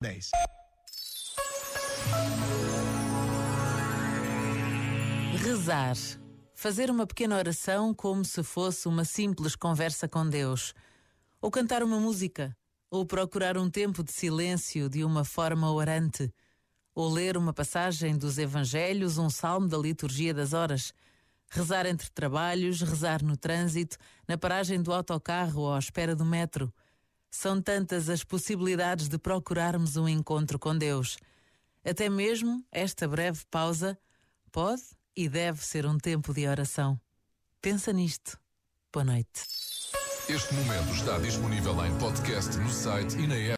10. Rezar. Fazer uma pequena oração como se fosse uma simples conversa com Deus. Ou cantar uma música. Ou procurar um tempo de silêncio de uma forma orante. Ou ler uma passagem dos Evangelhos, um salmo da liturgia das horas. Rezar entre trabalhos, rezar no trânsito, na paragem do autocarro ou à espera do metro. São tantas as possibilidades de procurarmos um encontro com Deus. Até mesmo esta breve pausa pode e deve ser um tempo de oração. Pensa nisto. Boa noite. Este momento está disponível em podcast no site e na app.